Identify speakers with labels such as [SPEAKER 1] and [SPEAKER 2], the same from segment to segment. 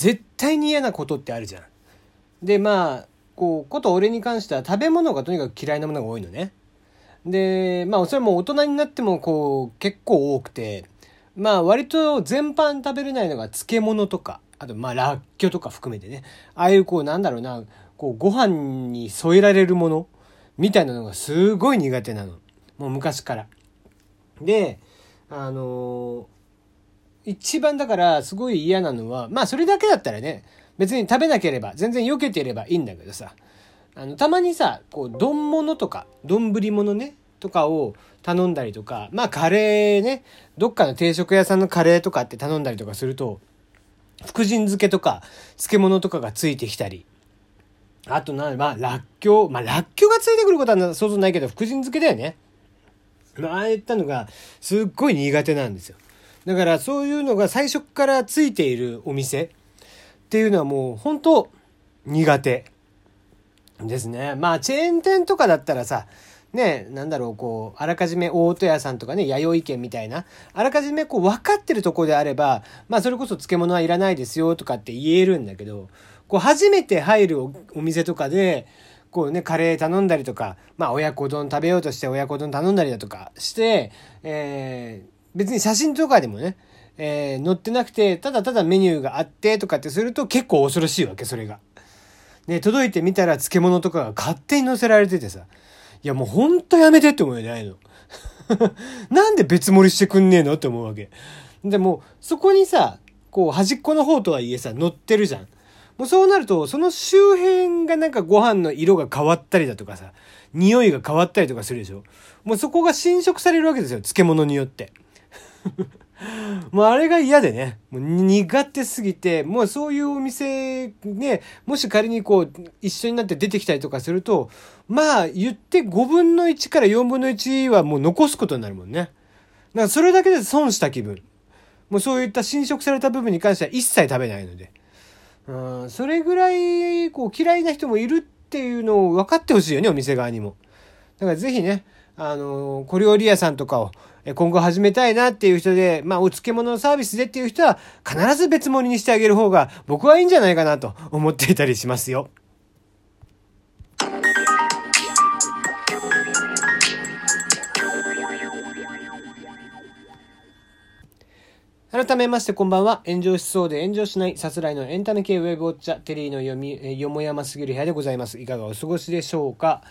[SPEAKER 1] 絶対に嫌なことってあるじゃん。でまあこうこと俺に関しては食べ物がとにかく嫌いなものが多いのね。でまあそれも大人になってもこう結構多くてまあ割と全般食べれないのが漬物とかあとまあらっきょとか含めてねああいうこうなんだろうなこうご飯に添えられるものみたいなのがすごい苦手なのもう昔から。であのー、一番だからすごい嫌なのはまあそれだけだったらね別に食べなければ全然避けてればいいんだけどさあのたまにさこう丼物とか丼物ねとかを頼んだりとかまあカレーねどっかの定食屋さんのカレーとかって頼んだりとかすると福神漬けとか漬物とかがついてきたりあとな、まあ、らっきょう。まあ、らっきょうがついてくることは想像ないけど、福神漬けだよね。まあ、ああいったのが、すっごい苦手なんですよ。だから、そういうのが最初からついているお店っていうのはもう、本当苦手ですね。まあ、チェーン店とかだったらさ、ね、なんだろう、こう、あらかじめ大戸屋さんとかね、弥生県みたいな、あらかじめこう、分かってるとこであれば、まあ、それこそ漬物はいらないですよとかって言えるんだけど、こう、初めて入るお店とかで、こうね、カレー頼んだりとか、まあ、親子丼食べようとして親子丼頼んだりだとかして、えー、別に写真とかでもね、えー、載ってなくて、ただただメニューがあってとかってすると結構恐ろしいわけ、それが。で、届いてみたら漬物とかが勝手に載せられててさ、いやもうほんとやめてって思うよね、ああいうの。なんで別盛りしてくんねえのって思うわけ。でも、そこにさ、こう端っこの方とはいえさ、乗ってるじゃん。もうそうなると、その周辺がなんかご飯の色が変わったりだとかさ、匂いが変わったりとかするでしょ。もうそこが侵食されるわけですよ、漬物によって。もうあれが嫌でね、もう苦手すぎて、もうそういうお店ね、もし仮にこう一緒になって出てきたりとかすると、まあ言って5分の1から4分の1はもう残すことになるもんね。だからそれだけで損した気分。もうそういった侵食された部分に関しては一切食べないので。うん、それぐらいこう嫌いな人もいるっていうのを分かってほしいよね、お店側にも。だからぜひね、あの、小料理屋さんとかを今後始めたいなっていう人で、まあ、お漬物のサービスでっていう人は、必ず別盛りにしてあげる方が、僕はいいんじゃないかなと思っていたりしますよ。改めましてこんばんは。炎上しそうで炎上しないさすらいのエンタメ系ウェブウォッチャー、テリーの読み、よもやますぎる部屋でございます。いかがお過ごしでしょうか？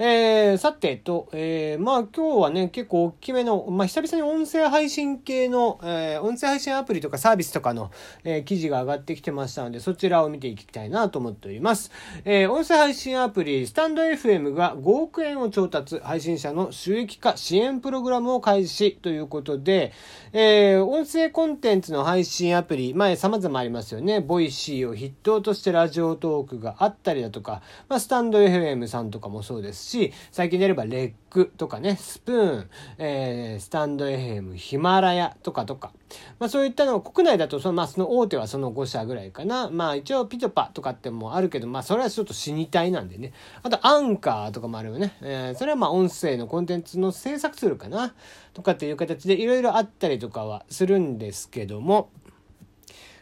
[SPEAKER 1] えー、さてと、えー、まあ今日はね、結構大きめの、まあ久々に音声配信系の、えー、音声配信アプリとかサービスとかの、え、記事が上がってきてましたので、そちらを見ていきたいなと思っております。え、音声配信アプリ、スタンド FM が5億円を調達、配信者の収益化支援プログラムを開始ということで、え、音声コンテンツの配信アプリ、前様々ありますよね。 Voicy を筆頭として Radiotalk があったりだとか、まあ、 stand.fm さんとかもそうですし、最近であれば REC.とかね、 Spoon、えー、 stand.fm、 Himalaya とかとか、まあそういったの国内だとその、まあその大手はその5社ぐらいかな。まあ一応 PitPa とかってもあるけど、まあそれはちょっと死に体なんでね。あとアンカーとかもあるよね。えー、それはまあ音声のコンテンツの制作ツールかな。とかっていう形でいろいろあったりとかはするんですけども、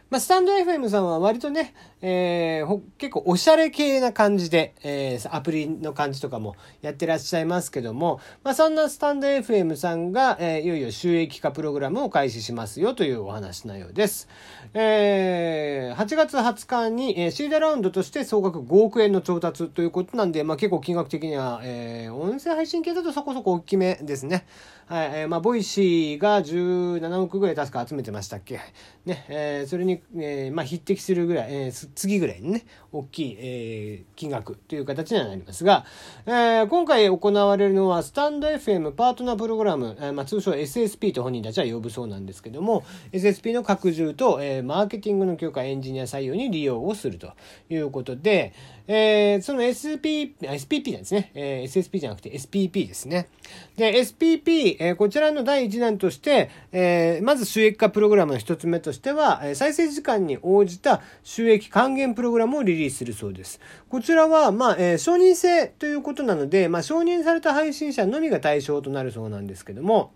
[SPEAKER 1] まあ、スタンド FM さんは割とね、えー、結構おしゃれ系な感じで、えー、アプリの感じとかもやってらっしゃいますけども、まあ、そんなスタンド FM さんが、えー、いよいよ収益化プログラムを開始しますよというお話のようです。えー、8月20日に、えー、シードラウンドとして総額5億円の調達ということなんで、まあ、結構金額的には、えー、音声配信系だとそこそこ大きめですね。はい、えー、まあ、 Voicy が17億ぐらい確か集めてましたっけ。ね、えー、それに、えー、まあ、匹敵するぐらい、えー、次ぐらいにね、大きい、えー、金額という形にはなりますが、えー、今回行われるのは、 stand.fm パートナープログラム、えー、まあ、通称 SSP と本人たちは呼ぶそうなんですけども、SSP の拡充と、えー、マーケティングの強化、エンジニア採用に利用をするということで、えー、その SP、SPP なんですね。えー、SSP じゃなくて SPP ですね。で、SPP、えー、こちらの第1弾として、えー、まず収益化プログラムの一つ目としては、え再生時間に応じた収益還元プログラムをリリースするそうです。こちらは、まあ、えー、承認制ということなので、まあ、承認された配信者のみが対象となるそうなんですけども、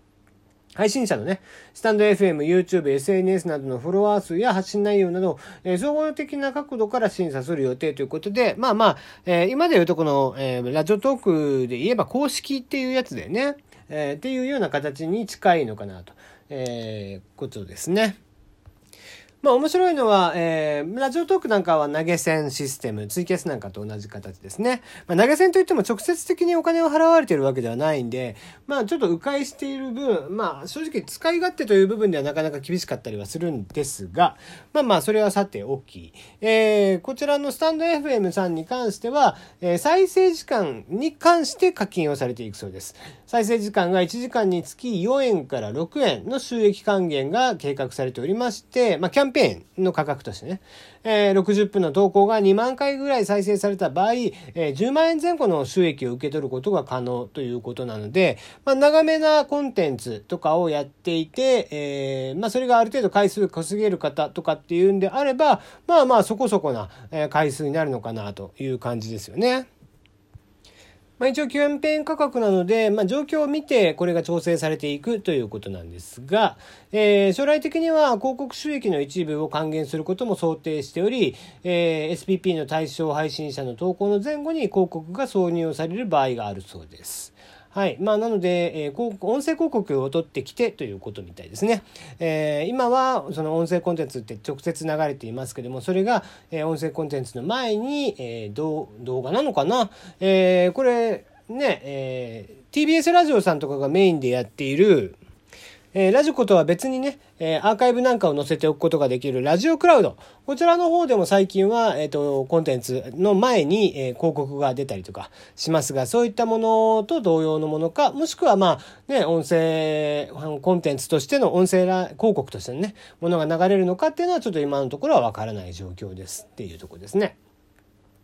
[SPEAKER 1] 配信者のね、スタンド FM、YouTube、SNS などのフォロワー数や発信内容など、えー、総合的な角度から審査する予定ということで、まあまあ、えー、今で言うとこの、えー、ラジオトークで言えば公式っていうやつでね、え、っていうような形に近いのかなと、えー、ことですね。まあ面白いのは、えー、ラジオトークなんかは投げ銭システム、ツイキャスなんかと同じ形ですね。まあ、投げ銭といっても直接的にお金を払われているわけではないんで、まあちょっと迂回している分、まあ正直使い勝手という部分ではなかなか厳しかったりはするんですが、まあまあそれはさておき、えー、こちらのスタンド FM さんに関しては、えー、再生時間に関して課金をされていくそうです。再生時間が1時間につき4円から6円の収益還元が計画されておりまして、まあキャンペーンの価格としてね、えー、60分の投稿が2万回ぐらい再生された場合、えー、10万円前後の収益を受け取ることが可能ということなので、まあ、長めなコンテンツとかをやっていて、えー、まあ、それがある程度回数稼げる方とかっていうんであれば、まあまあそこそこな回数になるのかなという感じですよね。まあ、一応キャンペーン価格なので、まあ、状況を見てこれが調整されていくということなんですが、えー、将来的には広告収益の一部を還元することも想定しており、えー、SPP の対象配信者の投稿の前後に広告が挿入される場合があるそうです。はい。まあ、なので、えー、音声広告を取ってきてということみたいですね。えー、今は、その音声コンテンツって直接流れていますけども、それが、えー、音声コンテンツの前に、えー、動画なのかなえー、これ、ね、えー、TBS ラジオさんとかがメインでやっている、えー、ラジコとは別にね、えー、アーカイブなんかを載せておくことができるラジオクラウド。こちらの方でも最近は、えっ、ー、と、コンテンツの前に、え、広告が出たりとかしますが、そういったものと同様のものか、もしくはまあ、ね、音声、コンテンツとしての音声広告としてのね、ものが流れるのかっていうのはちょっと今のところはわからない状況ですっていうとこですね。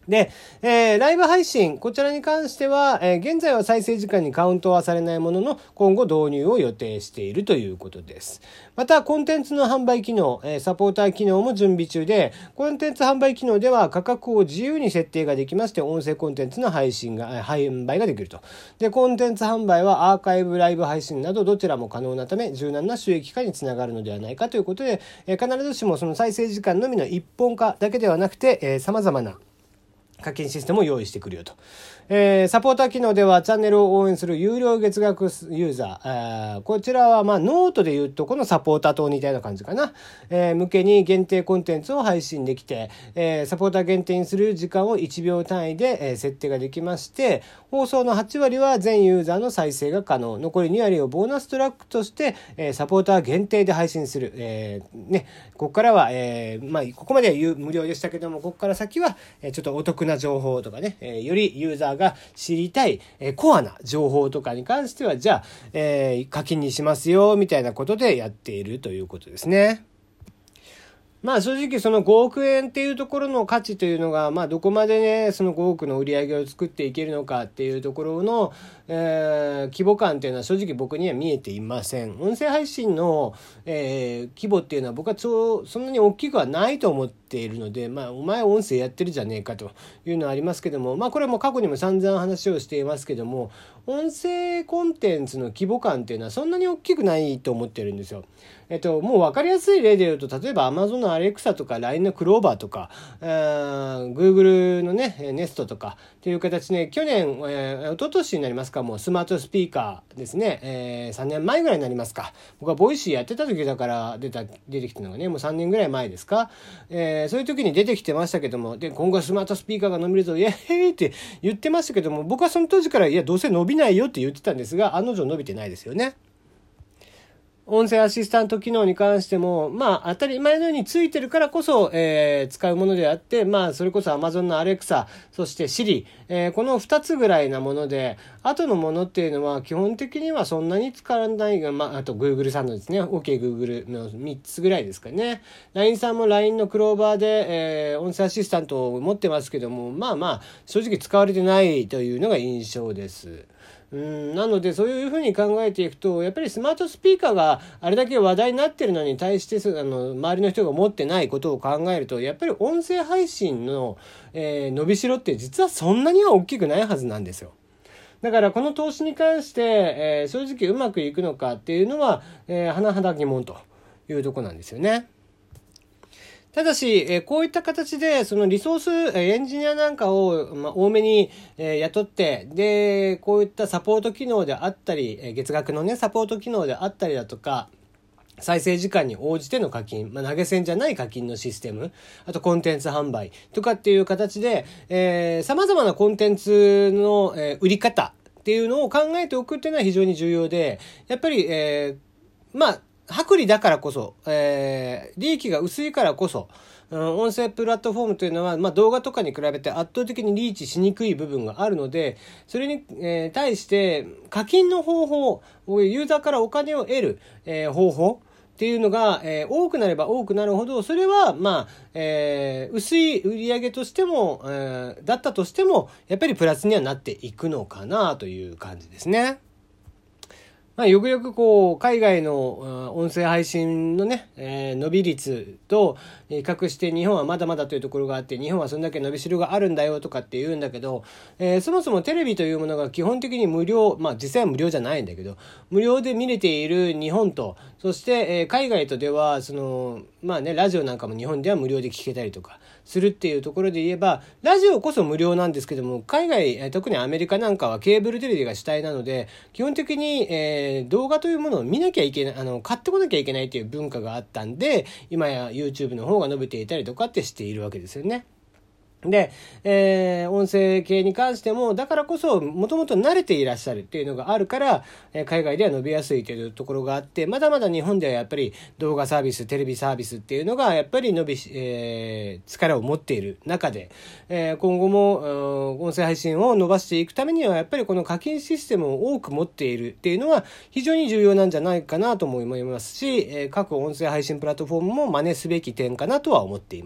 [SPEAKER 1] で、えー、ライブ配信、こちらに関しては、えー、現在は再生時間にカウントはされないものの、今後導入を予定しているということです。また、コンテンツの販売機能、えー、サポーター機能も準備中で、コンテンツ販売機能では価格を自由に設定ができまして、音声コンテンツの配信が、販売ができると。で、コンテンツ販売はアーカイブライブ配信などどちらも可能なため、柔軟な収益化につながるのではないかということで、えー、必ずしもその再生時間のみの一本化だけではなくて、えー、様々な課金システムを用意してくるよと。えー、サポーター機能ではチャンネルを応援する有料月額ユーザー、ーこちらはまあノートで言うとこのサポーターと似たような感じかな、えー、向けに限定コンテンツを配信できて、えー、サポーター限定にする時間を1秒単位で、えー、設定ができまして、放送の8割は全ユーザーの再生が可能。残り2割をボーナストラックとして、えー、サポーター限定で配信する。えー、ね、ここからは、えー、まあ、ここまでは無料でしたけども、ここから先は、えー、ちょっとお得なな情報とかね、えー、よりユーザーが知りたい、えコアな情報とかに関しては、じゃあ、え課金にしますよ、みたいなことでやっているということですね。まあ正直その5億円っていうところの価値というのが、まあどこまでね、その5億の売り上げを作っていけるのかっていうところの、え、規模感っていうのは正直僕には見えていません。音声配信の、え、規模っていうのは僕はそんなに大きくはないと思ってているので、まあお前音声やってるじゃねえかというのはありますけども、まあこれはもう過去にも散々話をしていますけども、音声コンテンツの規模感っていうのはそんなに大きくないと思ってるんですよ。えっと、もう分かりやすい例で言うと、例えば Amazon の Alexa とか LINE のクローバーとか、えー、Google のね、Nest とかっていう形で、去年、えー、一昨年になりますか、もうスマートスピーカーですね、えー、3年前ぐらいになりますか。僕は Voicy やってた時だから出た、出てきたのがね、もう3年ぐらい前ですか。えー、そういう時に出てきてましたけども、で、今後はスマートスピーカーが伸びるぞ、イエーイって言ってましたけども、僕はその当時から、いや、どうせ伸びないよって言ってたんですが、案の定伸びてないですよね。音声アシスタント機能に関しても、まあ、当たり前のようについてるからこそ、えー、使うものであって、まあ、それこそ Amazon の Alexa、そして Siri、えー、この2つぐらいなもので、後のものっていうのは基本的にはそんなに使わないが、まあ、あと Google さんのですね、OK Google の3つぐらいですかね。LINE さんも LINE のクローバーで、えー、音声アシスタントを持ってますけども、まあまあ、正直使われてないというのが印象です。うんなのでそういうふうに考えていくとやっぱりスマートスピーカーがあれだけ話題になってるのに対してあの周りの人が持ってないことを考えるとやっぱり音声配信の、えー、伸びしろって実はそんなには大きくないはずなんですよ。だからこの投資に関して、えー、正直うまくいくのかっていうのは、えー、甚だ疑問というとこなんですよね。ただし、えこういった形で、そのリソース、エンジニアなんかを、ま多めに、え雇って、で、こういったサポート機能であったり、え月額のね、サポート機能であったりだとか、再生時間に応じての課金、まあ、投げ銭じゃない課金のシステム、あとコンテンツ販売とかっていう形で、えー、様々なコンテンツの、え、売り方っていうのを考えておくっていうのは非常に重要で、やっぱり、えー、まあ、薄利だからこそ、えー、利益が薄いからこそ、うん、音声プラットフォームというのは、まあ、動画とかに比べて圧倒的にリーチしにくい部分があるので、それに、えー、対して課金の方法、ユーザーからお金を得る、えー、方法っていうのが、えー、多くなれば多くなるほど、それは、まあ、えー、薄い売り上げとしても、えー、だったとしても、やっぱりプラスにはなっていくのかなという感じですね。まあ、よくよくこう、海外の音声配信のね、えー、伸び率と比較して日本はまだまだというところがあって、日本はそんだけ伸びしろがあるんだよとかって言うんだけど、えー、そもそもテレビというものが基本的に無料、まあ実際は無料じゃないんだけど、無料で見れている日本と、そして、えー、海外とでは、その、まあね、ラジオなんかも日本では無料で聞けたりとかするっていうところで言えば、ラジオこそ無料なんですけども、海外、特にアメリカなんかはケーブルテレビが主体なので、基本的に、えー、動画というものを見なきゃいけない、あの、買ってこなきゃいけないという文化があったんで、今や YouTube の方が伸びていたりとかってしているわけですよね。で、えー、音声系に関しても、だからこそ、もともと慣れていらっしゃるっていうのがあるから、えー、海外では伸びやすいというところがあって、まだまだ日本ではやっぱり動画サービス、テレビサービスっていうのが、やっぱり伸び、えー、力を持っている中で、えー、今後も、音声配信を伸ばしていくためには、やっぱりこの課金システムを多く持っているっていうのは、非常に重要なんじゃないかなとも思いますし、えー、各音声配信プラットフォームも真似すべき点かなとは思っています。